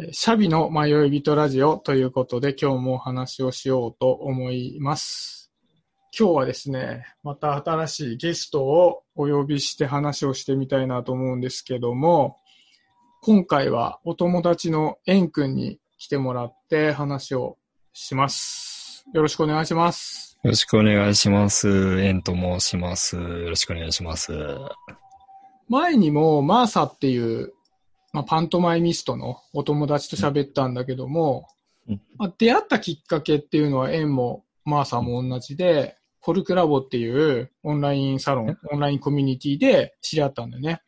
えーシャビの迷い人ラジオということで今日もお話をしようと思います。今日はですね、また新しいゲストをお呼びして話をしてみたいなと思うんですけども、今回はお友達のエン君に来てもらって話をします。よろしくお願いします。よろしくお願いします。エンと申します。よろしくお願いします。前にもマーサっていう、まあ、パントマイミストのお友達と喋ったんだけども、うんまあ、出会ったきっかけっていうのはエンもマーサも同じで、コルクラボっていうオンラインサロン、オンラインコミュニティで知り合ったんだよね。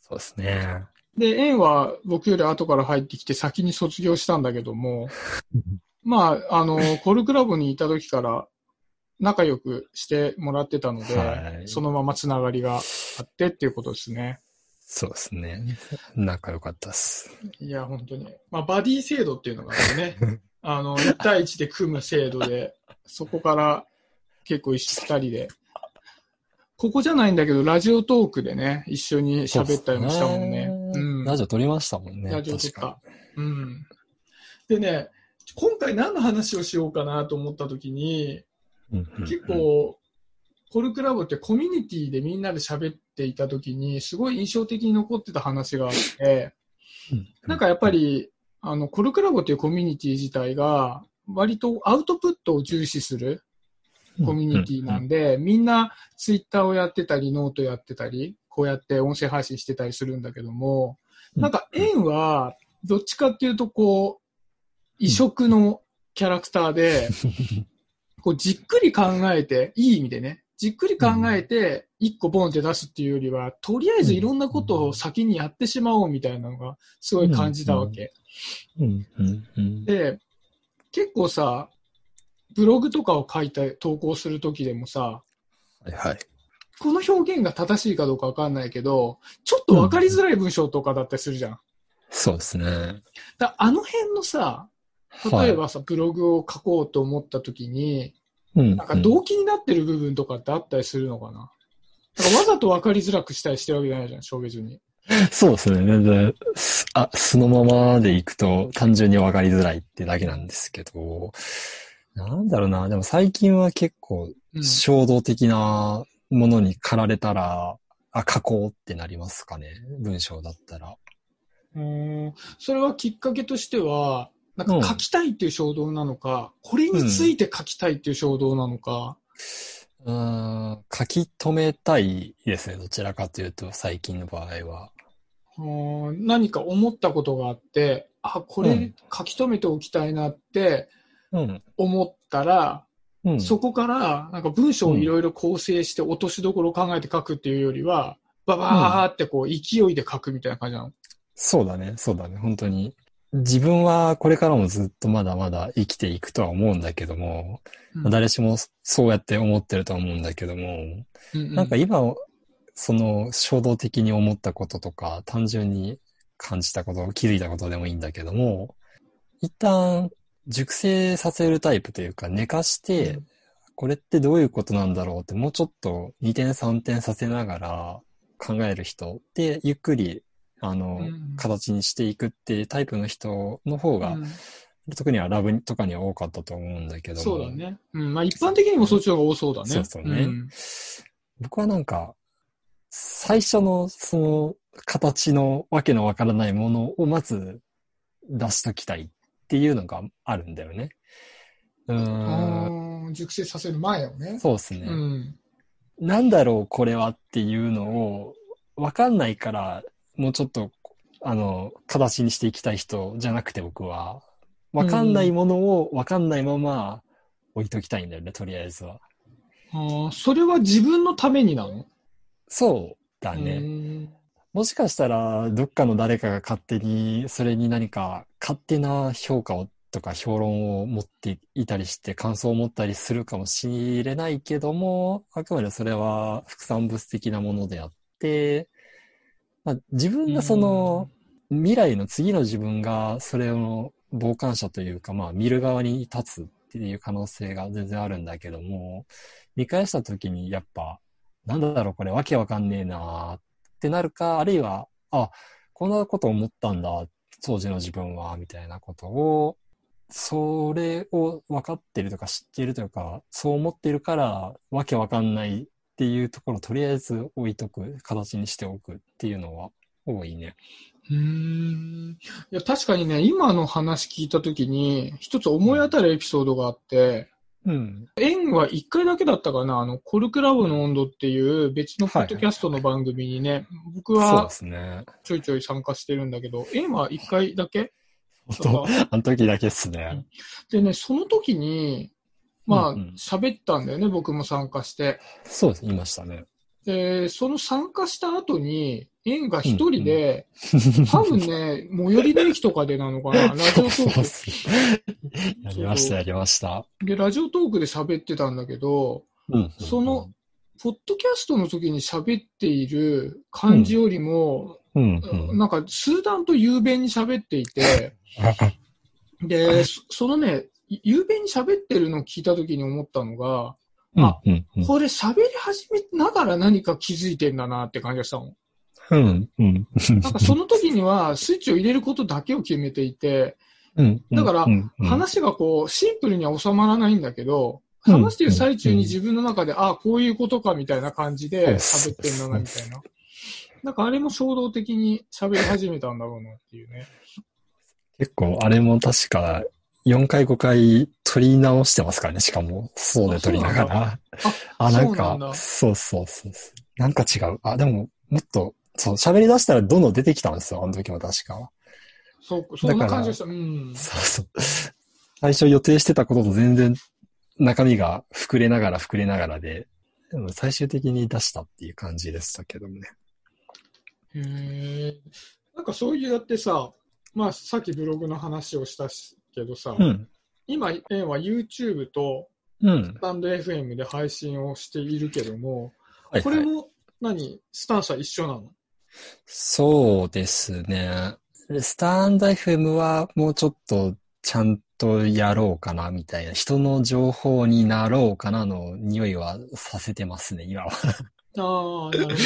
そうですね。で、エンは僕より後から入ってきて先に卒業したんだけども、まあ、あの、コルクラボにいた時から仲良くしてもらってたので、はいそのままつながりがあってっていうことですね。そうですね。仲良かったです。いや、本当に。まあ、バディ制度っていうのがね、あの、1対1で組む制度で、そこから結構一緒二人で、ここじゃないんだけど、ラジオトークでね、一緒に喋ったりもしたもんね。うん。ラジオ撮りましたもんね。ラジオ撮った。うん。でね、今回何の話をしようかなと思った時に、結、構、コルクラボってコミュニティでみんなで喋っていた時に、すごい印象的に残ってた話があって、なんかやっぱり、あの、コルクラボっていうコミュニティ自体が、割とアウトプットを重視するコミュニティなんで、みんなツイッターをやってたり、ノートやってたり、こうやって音声配信してたりするんだけども、なんか円は、どっちかっていうとこう、異色のキャラクターで、こうじっくり考えて、いい意味でね、じっくり考えて、一個ボンって出すっていうよりは、とりあえずいろんなことを先にやってしまおうみたいなのが、すごい感じたわけ。うんうんうんで、結構さ、ブログとかを書いて投稿するときでもさ、はいはい。この表現が正しいかどうかわかんないけど、ちょっとわかりづらい文章とかだったりするじゃん。そうですね。だあの辺のさ、例えばさ、ブログを書こうと思ったときに、うん、なんか動機になってる部分とかってあったりするのかな、なんかわざとわかりづらくしたりしてるわけじゃないじゃん、小別に。そうですね。全あ、そのままでいくと単純に分かりづらいってだけなんですけど、なんだろうな。でも最近は結構うん衝動的なものに駆られたら、あ、書こうってなりますかね。文章だったら。うーんそれはきっかけとしては、なんか書きたいっていう衝動なのか、これについて書きたいっていう衝動なのか、うーん、書き留めたいですね。どちらかというと、最近の場合は。うーん何か思ったことがあって、あ、これうん書き留めておきたいなってうん。思ったら、うん。そこからなんか文章をいろいろ構成して落としどころを考えて書くっていうよりは、ババーってこう勢いで書くみたいな感じなの？そうだね。そうだね。本当に。自分はこれからもずっとまだまだ生きていくとは思うんだけども、うん。誰しもそうやって思ってるとは思うんだけども、うんうん。なんか今、その衝動的に思ったこととか、単純に感じたこと、気づいたことでもいいんだけども、一旦熟成させるタイプというか寝かして、うん。これってどういうことなんだろうってもうちょっと2点3点させながら考える人で、ゆっくり、あの、うん形にしていくっていうタイプの人の方が、うん特にはラブとかには多かったと思うんだけども。そうだね。うん。まあ一般的にもそっちの方が多そうだね。そうそうねん僕はなんか、最初のその形のわけのわからないものをまず出しときたいっていうのがあるんだよね。うーん。熟成させる前をね。そうですね。うん。なんだろうこれはっていうのをわかんないから、もうちょっと、あの、形にしていきたい人じゃなくて僕は、わかんないものをわかんないまま置いときたいんだよね、とりあえずは。あーそれは自分のためになの？そうだね。うんもしかしたら、どっかの誰かが勝手に、それに何か勝手な評価をとか評論を持っていたりして、感想を持ったりするかもしれないけども、あくまでそれは副産物的なものであって、まあ、自分がその、未来の次の自分がそれを傍観者というか、まあ見る側に立つっていう可能性が全然あるんだけども、見返した時にやっぱ、なんだろうこれわけわかんねえなーってなるか、あるいは、あ、こんなこと思ったんだ。当時の自分は、みたいなことを、それを分かってるとか知ってるとか、そう思ってるから、わけわかんないっていうところをとりあえず置いとく、形にしておくっていうのは多いね。うん。いや、確かにね、今の話聞いたときに、一つ思い当たるエピソードがあって、うん。縁は一回だけだったかなあの、コルクラブの温度っていう別のポッドキャストの番組にね、はいはい、僕はちょいちょい参加してるんだけど、縁は一回だけ？あの時だけっすね。でね、その時に、まあ、喋、うん、ったんだよね、僕も参加して。そうです、言いましたね。で、その参加した後に、縁が一人で、うんうん、多分ね、最寄りの駅とかでなのかな、ラジオトーク。やりました、やりました。で、ラジオトークで喋ってたんだけど、うん、その、ポッドキャストの時に喋っている感じよりも、うんうん、なんか、数段と雄弁に喋っていて、で、そのね、雄弁に喋ってるのを聞いた時に思ったのが、あ、うんうん、これ喋り始めながら何か気づいてんだなって感じがしたの。うんうん、なんかその時にはスイッチを入れることだけを決めていて、だから話がこうシンプルには収まらないんだけど、話してる最中に自分の中で、ああ、こういうことかみたいな感じで喋ってんだなみたいな。なんかあれも衝動的に喋り始めたんだろうなっていうね。結構あれも確か4回5回撮り直してますからね、しかも、そうで撮りながら。あなんか、そうそうそうなんか違う。あ、でも、もっと、そう、喋り出したらどんどん出てきたんですよ、あの時も確か。そう、そんな感じでした。うん。そうそう。最初予定してたことと全然中身が膨れながら膨れながらで、でも最終的に出したっていう感じでしたけどもね。へえ。なんかそういうやってさ、まあさっきブログの話をしたけどさ、うん、今、円は YouTube とスタンド FM で配信をしているけども、うん、これも何、スタンスは一緒なの？そうですね。スタンド FM はもうちょっとちゃんとやろうかなみたいな、人の情報になろうかなの匂いはさせてますね、今は。ああ、なるほどね。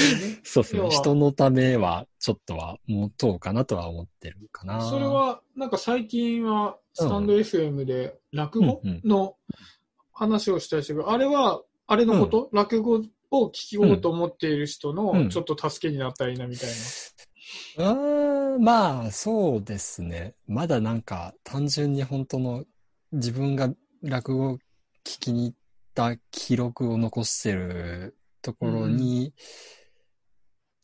そうですね。人のためは、ちょっとは持とうかなとは思ってるかな。それは、なんか最近は、スタンド FM で落語の話をしたりしてる、うんうん、あれは、あれのこと、うん、落語を聞きようと思っている人の、ちょっと助けになったらいいな、みたいな。うん、まあ、そうですね。まだなんか、単純に本当の、自分が落語を聞きに行った記録を残してるところに、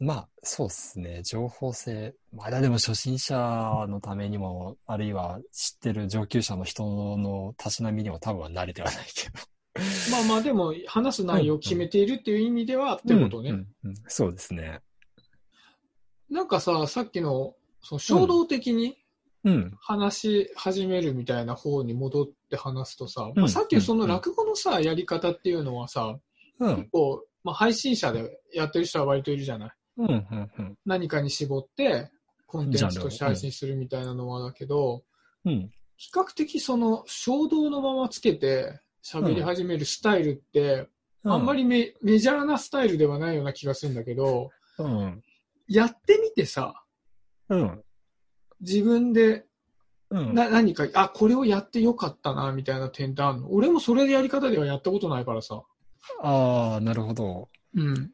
うん、まあ、そうですね。情報性。まだでも初心者のためにも、あるいは知ってる上級者の人のたしなみにも多分は慣れてはないけど。まあまあ、でも、話す内容を決めているっていう意味では、ってことね、うんうん、そうですね。なんかさ、さっきの、その衝動的に話し始めるみたいな方に戻って話すとさ、まあ、さっきその落語のさ、やり方っていうのはさ、結構まあ、配信者でやってる人は割といるじゃない。うんうんうん、何かに絞って、コンテンツとして配信するみたいなのはだけど、うん、比較的その衝動のままつけて喋り始めるスタイルって、うん、あんまりメメジャーなスタイルではないような気がするんだけど、うん、やってみてさ、うん、自分でな何か、あ、これをやってよかったな、みたいな点ってあるの？俺もそれでやり方ではやったことないからさ。ああ、なるほど。うん。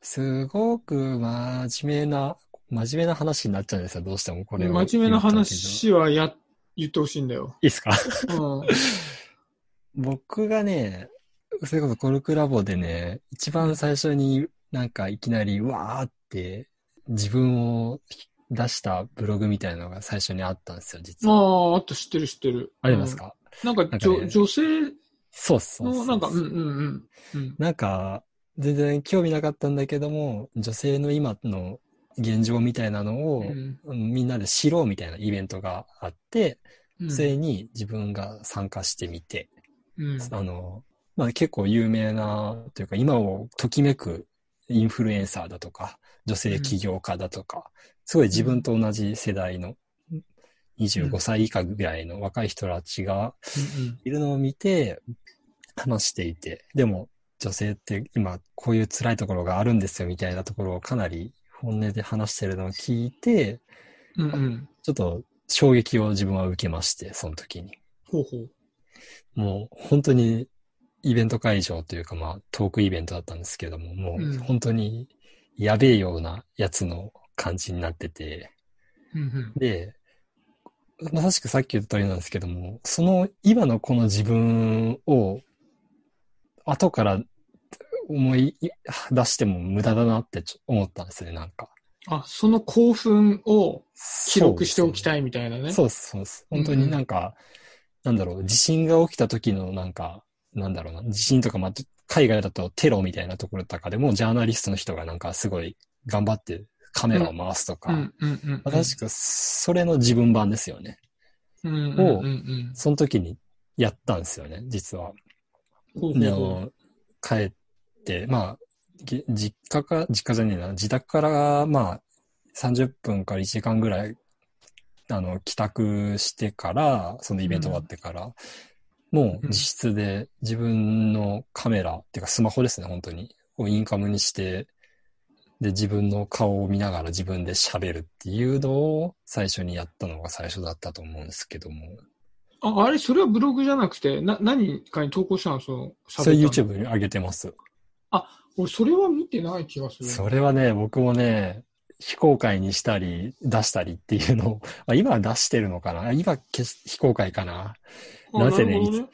すごく真面目な、真面目な話になっちゃうんですよ、どうしてもこれは。真面目な話はや、言ってほしいんだよ。いいっすか？うん。僕がね、それこそコルクラボでね、一番最初になんかいきなりわーって自分を出したブログみたいなのが最初にあったんですよ、実は。ああ、あった、知ってる知ってる。ありますか、うん、なんか、ね、女性そうそうなんか、うんうんうん。うん、なんか、全然興味なかったんだけども、女性の今の現状みたいなのを、うん、みんなで知ろうみたいなイベントがあって、うん、それに自分が参加してみて、うん、あの、まあ、結構有名な、というか今をときめくインフルエンサーだとか、女性起業家だとか、すごい自分と同じ世代の25歳以下ぐらいの若い人たちがいるのを見て、話していて、でも女性って今こういう辛いところがあるんですよみたいなところをかなり本音で話してるのを聞いて、うんうん、ちょっと衝撃を自分は受けまして、その時に。ほうほう。もう本当にイベント会場というかまあトークイベントだったんですけども、もううん本当にやべえようなやつの感じになってて、うんうん。で、まさしくさっき言った通りなんですけども、その今のこの自分を後から思い出しても無駄だなってちょ思ったんですね、なんか。あ、その興奮を記録しておきいたいみたいなね。そうです、そうです。本当になんか、なんだろう、地震が起きた時のなんか、なんだろうな、地震とか、まあ、海外だとテロみたいなところとかでも、ジャーナリストの人がなんかすごい頑張ってカメラを回すとか、うんうんうんうん。まあ確かそれの自分版ですよね。うんうんうんうん。その時にやったんですよね、実は。でも、帰って、まあ、ぎ実家か、実家じゃねえな、自宅から、まあ、30分から1時間ぐらい、あの、帰宅してから、そのイベント終わってから、もう実質で自分のカメラ、っていうかスマホですね、本当に。をインカムにして、で、自分の顔を見ながら自分で喋るっていうのを最初にやったのが最初だったと思うんですけども。あ、あれ、それはブログじゃなくて、な、何かに投稿したの？その、それ喋ったの YouTube に上げてます。俺、それは見てない気がする。それはね、僕もね、非公開にしたり、出したりっていうのを、あ今は出してるのかな？今消し非公開かな？あなぜねるほど ?1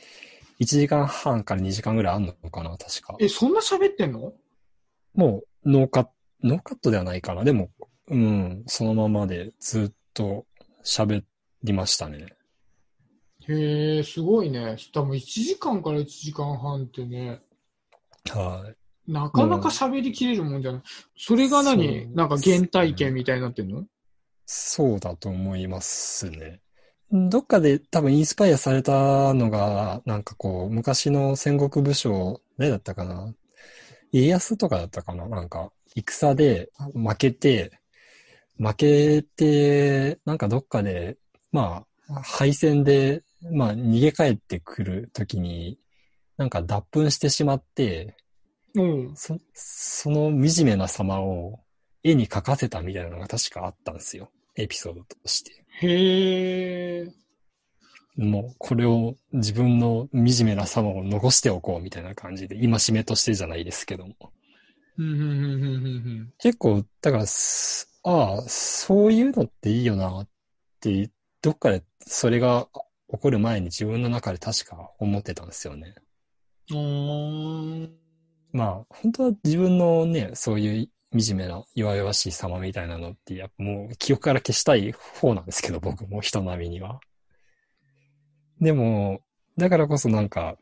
時間半から2時間ぐらいあんのかな？確か。え、そんな喋ってんの？もう、ノーカット、ノーカットではないかなでも、うん、そのままでずっと喋りましたね。へえ、すごいね。多分1時間から1時間半ってね、はい。なかなか喋りきれるもんじゃない。それが何？なんか原体験みたいになってんの？そうだと思いますね。どっかで多分インスパイアされたのが、なんかこう、昔の戦国武将、誰だったかな家康とかだったかななんか、戦で負けて、負けて、なんかどっかで、まあ、敗戦で、まあ、逃げ帰ってくるときに、なんか脱粉してしまって、うん。そ、その惨めな様を絵に描かせたみたいなのが確かあったんですよ。エピソードとして。へえ。もう、これを自分の惨めな様を残しておこうみたいな感じで、今しめとしてじゃないですけども。結構、だからす、ああ、そういうのっていいよなって、どっかでそれが起こる前に自分の中で確か思ってたんですよね。まあ、本当は自分のね、そういう惨めな弱々しい様みたいなのって、やっぱもう記憶から消したい方なんですけど、僕も人並みには。でも、だからこそなんか、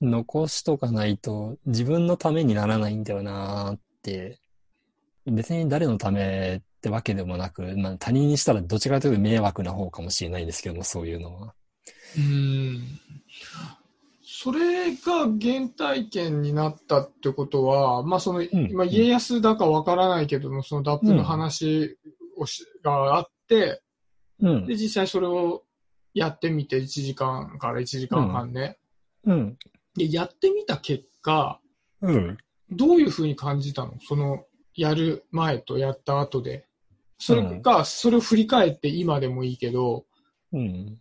残しとかないと自分のためにならないんだよなーって、別に誰のためってわけでもなく、まあ他人にしたらどちらかというと迷惑な方かもしれないんですけども、そういうのは。うん。それが原体験になったってことは、まあその、んまあ家康だかわからないけども、その脱粉の話をし、があって、うんで、。実際それをやってみて、1時間から1時間半ね。うん。で、やってみた結果、うん。どういうふうに感じたの？その、やる前とやった後で。それが、それを振り返って今でもいいけど、うん。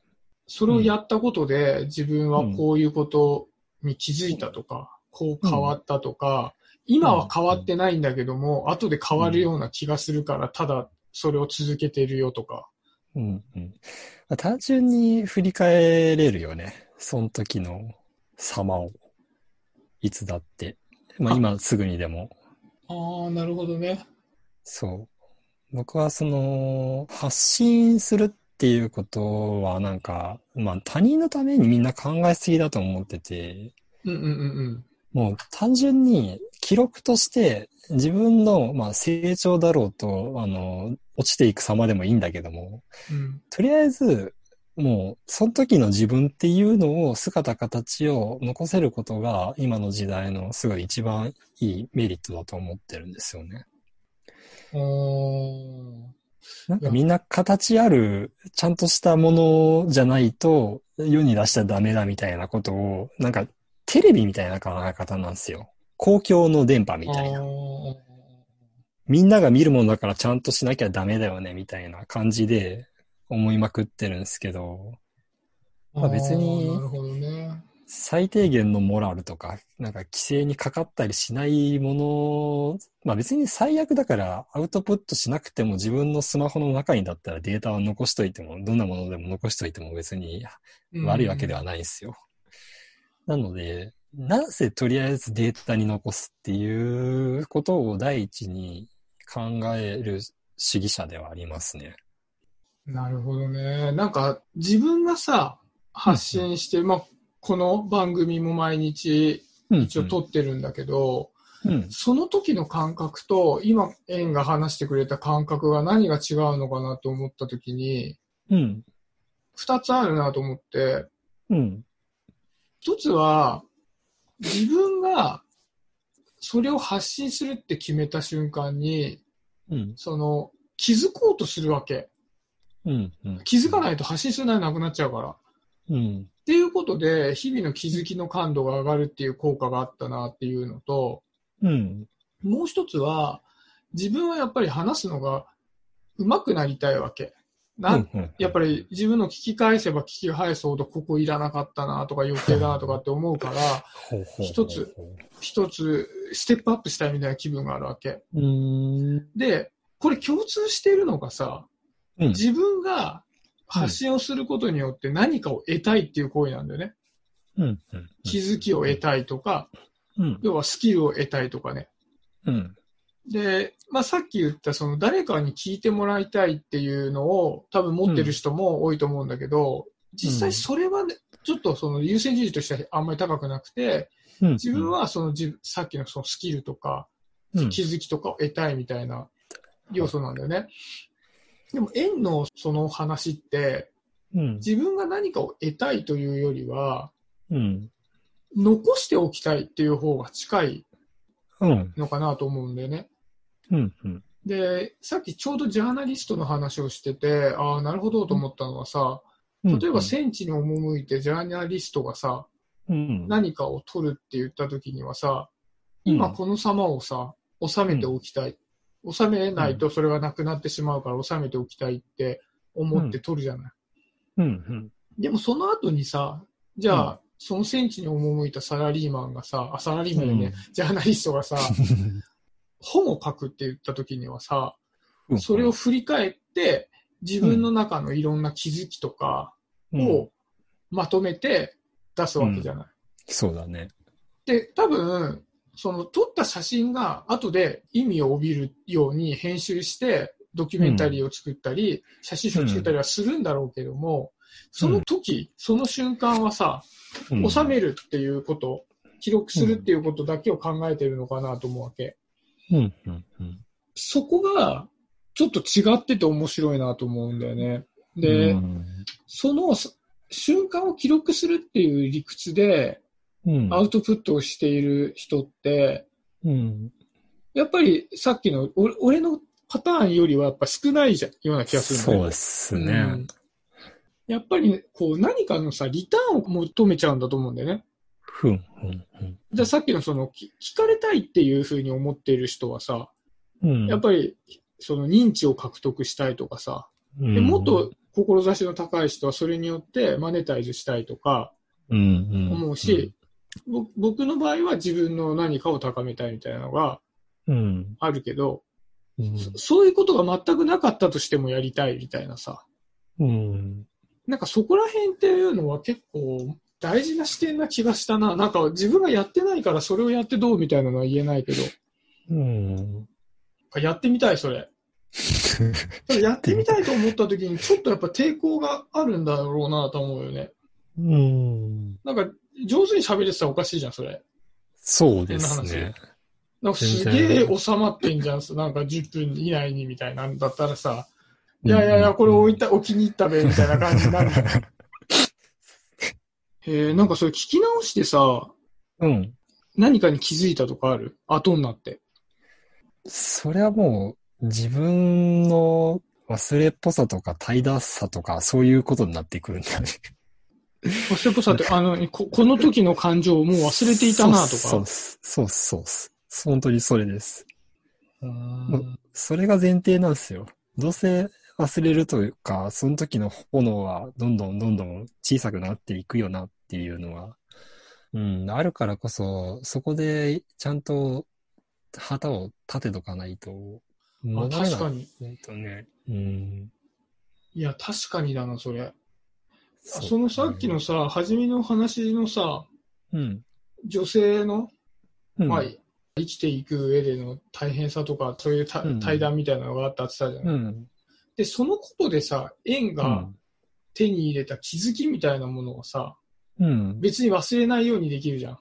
それをやったことで自分はこういうことに気づいたとか、こう変わったとか、今は変わってないんだけども、後で変わるような気がするから、ただそれを続けてるよとか。うんうん。まあ単純に振り返れるよね。その時の様を。いつだって。まああ今すぐにでも。ああ、なるほどね。そう。僕はその、発信するっていうことはなんか、まあ他人のためにみんな考えすぎだと思ってて、うんうんうんもう単純に記録として自分のまあ成長だろうと、あの、落ちていく様でもいいんだけども、うん。うんとりあえず、もう、その時の自分っていうのを、姿形を残せることが、今の時代のすごい一番いいメリットだと思ってるんですよね。あーなんかみんな形ある、ちゃんとしたものじゃないと、世に出しちゃダメだみたいなことを、なんか、テレビみたいな考え方なんですよ。公共の電波みたいな。みんなが見るものだからちゃんとしなきゃダメだよね、みたいな感じで、思いまくってるんですけど、まあ別に。最低限のモラルとか、なんか規制にかかったりしないもの、まあ別に最悪だからアウトプットしなくても自分のスマホの中にだったらデータを残しといても、どんなものでも残しといても別に悪いわけではないんですよ。なので、なぜとりあえずデータに残すっていうことを第一に考える主義者ではありますね。なるほどね。なんか、自分がさ、発信して、まあ、この番組も毎日一応撮ってるんだけど、うん。その時の感覚と、今、エンが話してくれた感覚が何が違うのかなと思った時に、うん。二つあるなと思って、うん。一つは、自分がそれを発信するって決めた瞬間に、うん。その、気づこうとするわけ。うん。うん。気づかないと発信するのはなくなっちゃうから。っうん。ていうことで、日々の気づきの感度が上がるっていう効果があったなっていうのと、うん。もう一つは、自分はやっぱり話すのが上手くなりたいわけ。なんうんやっぱり自分の聞き返せば聞き返すほどここいらなかったなとか余計だなとかって思うから、一つ。一つステップアップしたいみたいな気分があるわけ。うーん。で、これ共通しているのがさ、うん。自分が発信をすることによって何かを得たいっていう行為なんだよね。うん。うん。気づきを得たいとか、うん。要はスキルを得たいとかね。うん。で、まあ、さっき言ったその誰かに聞いてもらいたいっていうのを多分持ってる人も多いと思うんだけど、実際それはね、ちょっとその優先順位としてはあんまり高くなくて、うん。自分はその自さっきのそのスキルとかうん、気づきとかを得たいみたいな要素なんだよね。でも円のその話ってうん。自分が何かを得たいというよりはうん。残しておきたいっていう方が近いうん。のかなと思うんだよね。うん。うん。で、さっきちょうどジャーナリストの話をしてて、ああ、なるほどと思ったのはさ、例えば戦地に赴いてジャーナリストがさ、うん。何かを取るって言った時にはさ、今この様をさ、収めておきたい。収めないとそれがなくなってしまうから収めておきたいって思って取るじゃない。うん。うん。でもその後にさ、じゃあ、その戦地に赴いたサラリーマンがさ、あ、サラリーマンよね、ジャーナリストがさ、本を書くって言った時にはさ、うん。それを振り返って、自分の中のいろんな気づきとかうん、をまとめて出すわけじゃない。そうだね。で、多分、その撮った写真が後で意味を帯びるように編集してドキュメンタリーを作ったり、写真集を作ったりはするんだろうけども、その時、その瞬間はさ、うん収めるっていうこと、記録するっていうことだけを考えてるのかなと思うわけ。うん。うん。うん。そこがちょっと違ってて面白いなと思うんだよね。で、うんそのす瞬間を記録するっていう理屈でうん。アウトプットをしている人って、うん。やっぱりさっきの俺俺のパターンよりはやっぱ少ないじゃんような気がするそうですね。うんやっぱりこう何かのさ、リターンを求めちゃうんだと思うんだよね。ふん、ふん、ふん。じゃあさっきのそのき聞かれたいっていうふうに思っている人はさ、うん。やっぱりその認知を獲得したいとかさ、もっと、志の高い人はそれによってマネタイズしたいとか。思うし、ぼ僕の場合は自分の何かを高めたいみたいなのがうん、あるけど、うん。そそういうことが全くなかったとしてもやりたいみたいなさ、うん。なんかそこら辺っていうのは結構大事な視点な気がしたな。なんか自分がやってないからそれをやってどうみたいなのは言えないけど、うん。やってみたいそれ。そ れやってみたいと思った時にちょっとやっぱ抵抗があるんだろうなと思うよね。うん。なんか上手に喋れてたらおかしいじゃん、それ。そうですね。なんかすげえ収まってんじゃん、なんか10分以内にみたいなんだったらさ、いやいやいや、これ置いた、置きに行ったべ、みたいな感じになる。へえ、なんかそれ聞き直してさ、うん。何かに気づいたとかある？後になって。それはもう、自分の忘れっぽさとか怠惰さとか、そういうことになってくるんだね。忘れっぽさって、あの、ここの時の感情をもう忘れていたなとか？そうっす。そうっす。そうっす。本当にそれです。うーんそれが前提なんですよ。どうせ忘れるというか、その時の炎はどんどんどんどん小さくなっていくよなっていうのは、うん、あるからこそ、そこでちゃんと旗を立てとかないと、あ確かに。ね。うん。いや、確かにだな、それ。そそのさっきのさ、初めの話のさ、うん。女性の、うん。まあ、生きていく上での大変さとか、そういうたうん対談みたいなのがあったって言ったじゃん。うん。で、そのことでさ、縁うがん。手に入れた気づきみたいなものをさ、うん。別に忘れないようにできるじゃん。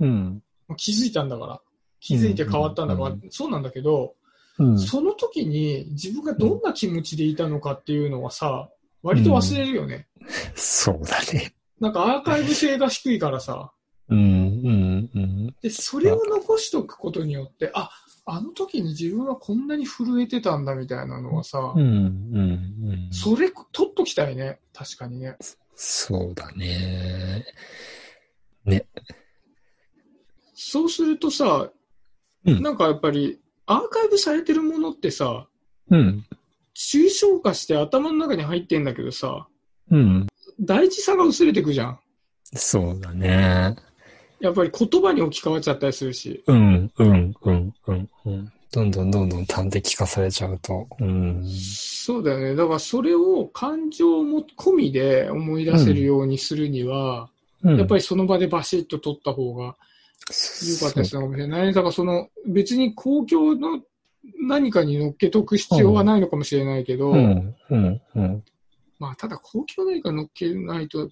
うん。まあ気づいたんだから。気づいて変わったんだから、うんそうなんだけど、うん。その時に自分がどんな気持ちでいたのかっていうのはさ、割と忘れるよね。そうだね。なんかアーカイブ性が低いからさ。うん。うん。うん。で、それを残しとくことによって、あ、あの時に自分はこんなに震えてたんだみたいなのはさ、うん。うん。それ取っときたいね。確かにね。そうだね。ね。そうするとさ、うんなんかやっぱりアーカイブされてるものってさ、うん。抽象化して頭の中に入ってんだけどさ、うん。大事さが薄れてくじゃん。そうだね。やっぱり言葉に置き換わっちゃったりするし。うん、うん、うん、うん、うん。どんどんどんどん端的化されちゃうと。うん。そうだよね。だからそれを感情も込みで思い出せるようにするには、うん、やっぱりその場でバシッと取った方が良かったりするのかもしれない。だからその別に公共の何かに乗っけとく必要はないのかもしれないけど、うん、うん、うん。まあただ公共の何かに乗っけないと、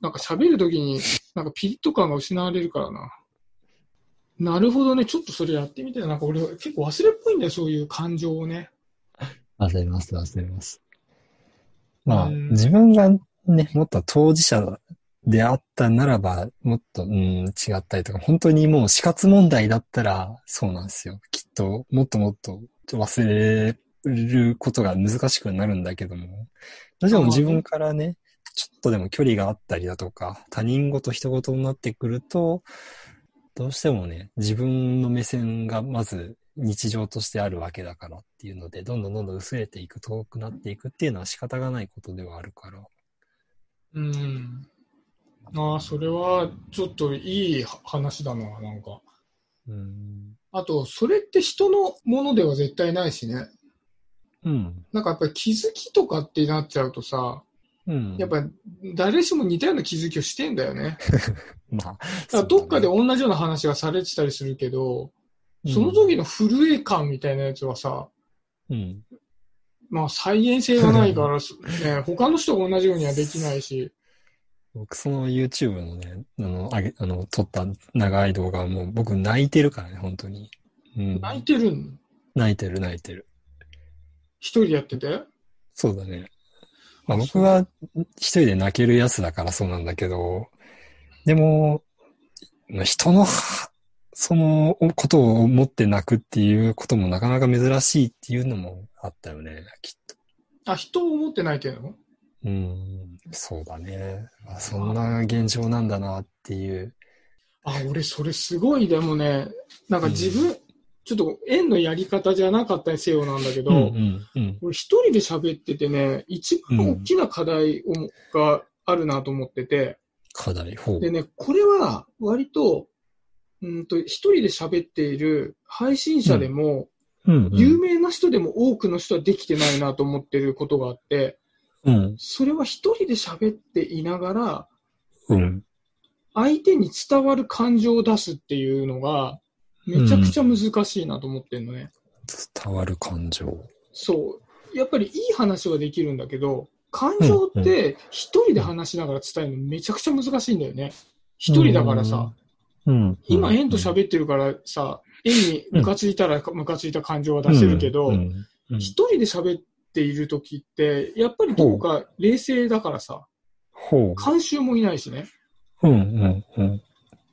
なんか喋るときになんかピリッと感が失われるからな。なるほどね。ちょっとそれやってみて。なんか俺結構忘れっぽいんだよ、そういう感情をね。忘れます、忘れます。まあ、うん自分がね、もっと当事者であったならば、もっと、うん、違ったりとか、本当にもう死活問題だったら、そうなんですよ。と、もっともっと忘れることが難しくなるんだけども、どうしても自分からね、ちょっとでも距離があったりだとか、他人事人事になってくると、どうしてもね、自分の目線がまず日常としてあるわけだからっていうので、どんどんどんどん薄れていく、遠くなっていくっていうのは仕方がないことではあるから。うん。ああ、それはちょっといい話だな、なんか。うん。あと、それって人のものでは絶対ないしね。うん。なんかやっぱり気づきとかってなっちゃうとさ、うん。やっぱり誰しも似たような気づきをしてんだよね。まあ、どっかで同じような話がされてたりするけど、その時の震え感みたいなやつはさ、うん。まあ再現性がないから、ね、他の人が同じようにはできないし、僕、その YouTube のね、あの、あげ、あの、撮った長い動画はもう僕泣いてるからね、本当に。うん。泣いてるん泣いてる、泣いてる。一人でやってて？そうだね。まあ、僕は一人で泣けるやつだからそうなんだけど、でも、まあ人の、そのことを思って泣くっていうこともなかなか珍しいっていうのもあったよね、きっと。あ、人を思って泣いてるの？うん、そうだね。あそんな現状なんだなっていう。あ、俺それすごい、でもね、なんか自分、ちょっと円のやり方じゃなかったりせよなんだけど、うん、うん、うん。俺一人で喋っててね、一番大きな課題をがあるなと思ってて、課題、ほう。でね、これは割と、うんと、一人で喋っている配信者でも、うん、うん。有名な人でも多くの人はできてないなと思ってることがあって、うん、それは一人で喋っていながら、うん。相手に伝わる感情を出すっていうのが、めちゃくちゃ難しいなと思ってるのね。伝わる感情。そう。やっぱりいい話はできるんだけど、感情って一人で話しながら伝えるのめちゃくちゃ難しいんだよね。一人だからさ、うん。今円と喋ってるからさ、円にムカついたらムカついた感情は出せるけど、うんうんうん一人で喋っている時って、やっぱりどこか冷静だからさ、ほ監修もいないしね。う。うん、うん、うん。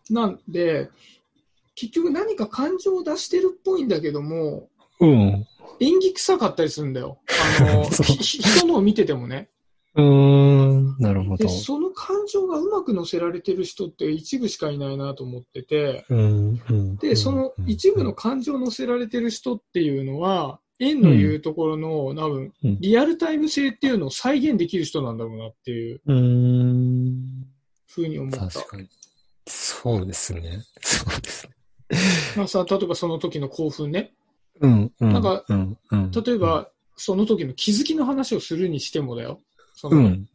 なんで、結局何か感情を出してるっぽいんだけども、うん。演技臭かったりするんだよ。あの、人のを見ててもね。うーん、なるほで、ど。その感情がうまく乗せられてる人って一部しかいないなと思ってて、うん、うん。で、その一部の感情を乗せられてる人っていうのは、円の言うところの、多分うん、リアルタイム性っていうのを再現できる人なんだろうなっていう。ふうに思った。確かに。そうですね。そうですね。まあさ、例えばその時の興奮ね。うん、うん。なんかうん、うん。例えば、その時の気づきの話をするにしてもだよ。その、うん、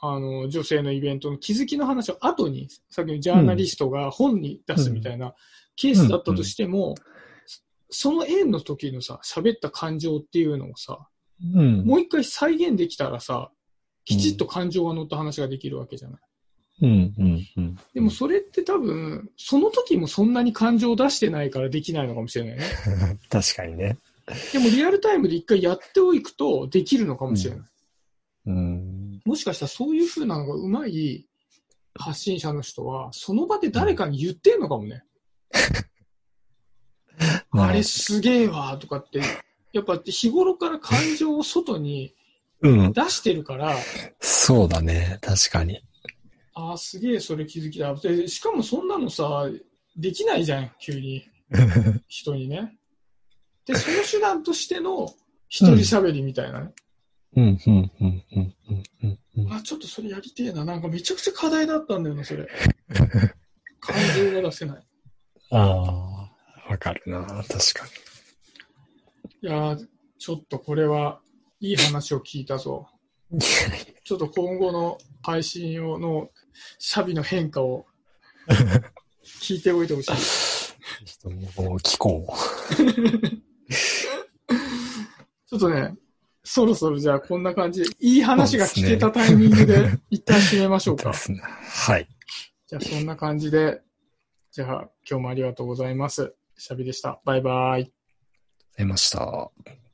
あの、女性のイベントの気づきの話を後に、さっきのジャーナリストが本に出すみたいなケースだったとしても、その円の時のさ、喋った感情っていうのをさ、うん。もう一回再現できたらさ、きちっと感情が乗った話ができるわけじゃない。うん、うん、うん。でもそれって多分、その時もそんなに感情を出してないからできないのかもしれないね。確かにね。でもリアルタイムで一回やっておくとできるのかもしれない。うん。もしかしたらそういう風なのがうまい発信者の人は、その場で誰かに言ってんのかもね。あれすげえわとかって、やっぱ日頃から感情を外にうん。出してるから、そうだね。確かに。ああ、すげえそれ気づきだ。で、しかもそんなのさ、できないじゃん、急に。人にね。で、その手段としての一人喋りみたいなね。うん、うん、うん、うん、うん、うん。あ、ちょっとそれやりてえな。なんかめちゃくちゃ課題だったんだよな、それ。感情が出せない。ああ、わかるな。確かいやー、ちょっとこれはいい話を聞いたぞ。に。ちょっと今後の配信用のシャビの変化を聞いておいてほしい。ちょっともう聞こ ちょっとね、そろそろじゃあこんな感じで、いい話が聞けたタイミングで一旦締めましょうう。か。はい。じゃあそんな感じで、じゃあ今日もありがとうございます。久々でした。バイバイ。ありがとうございました。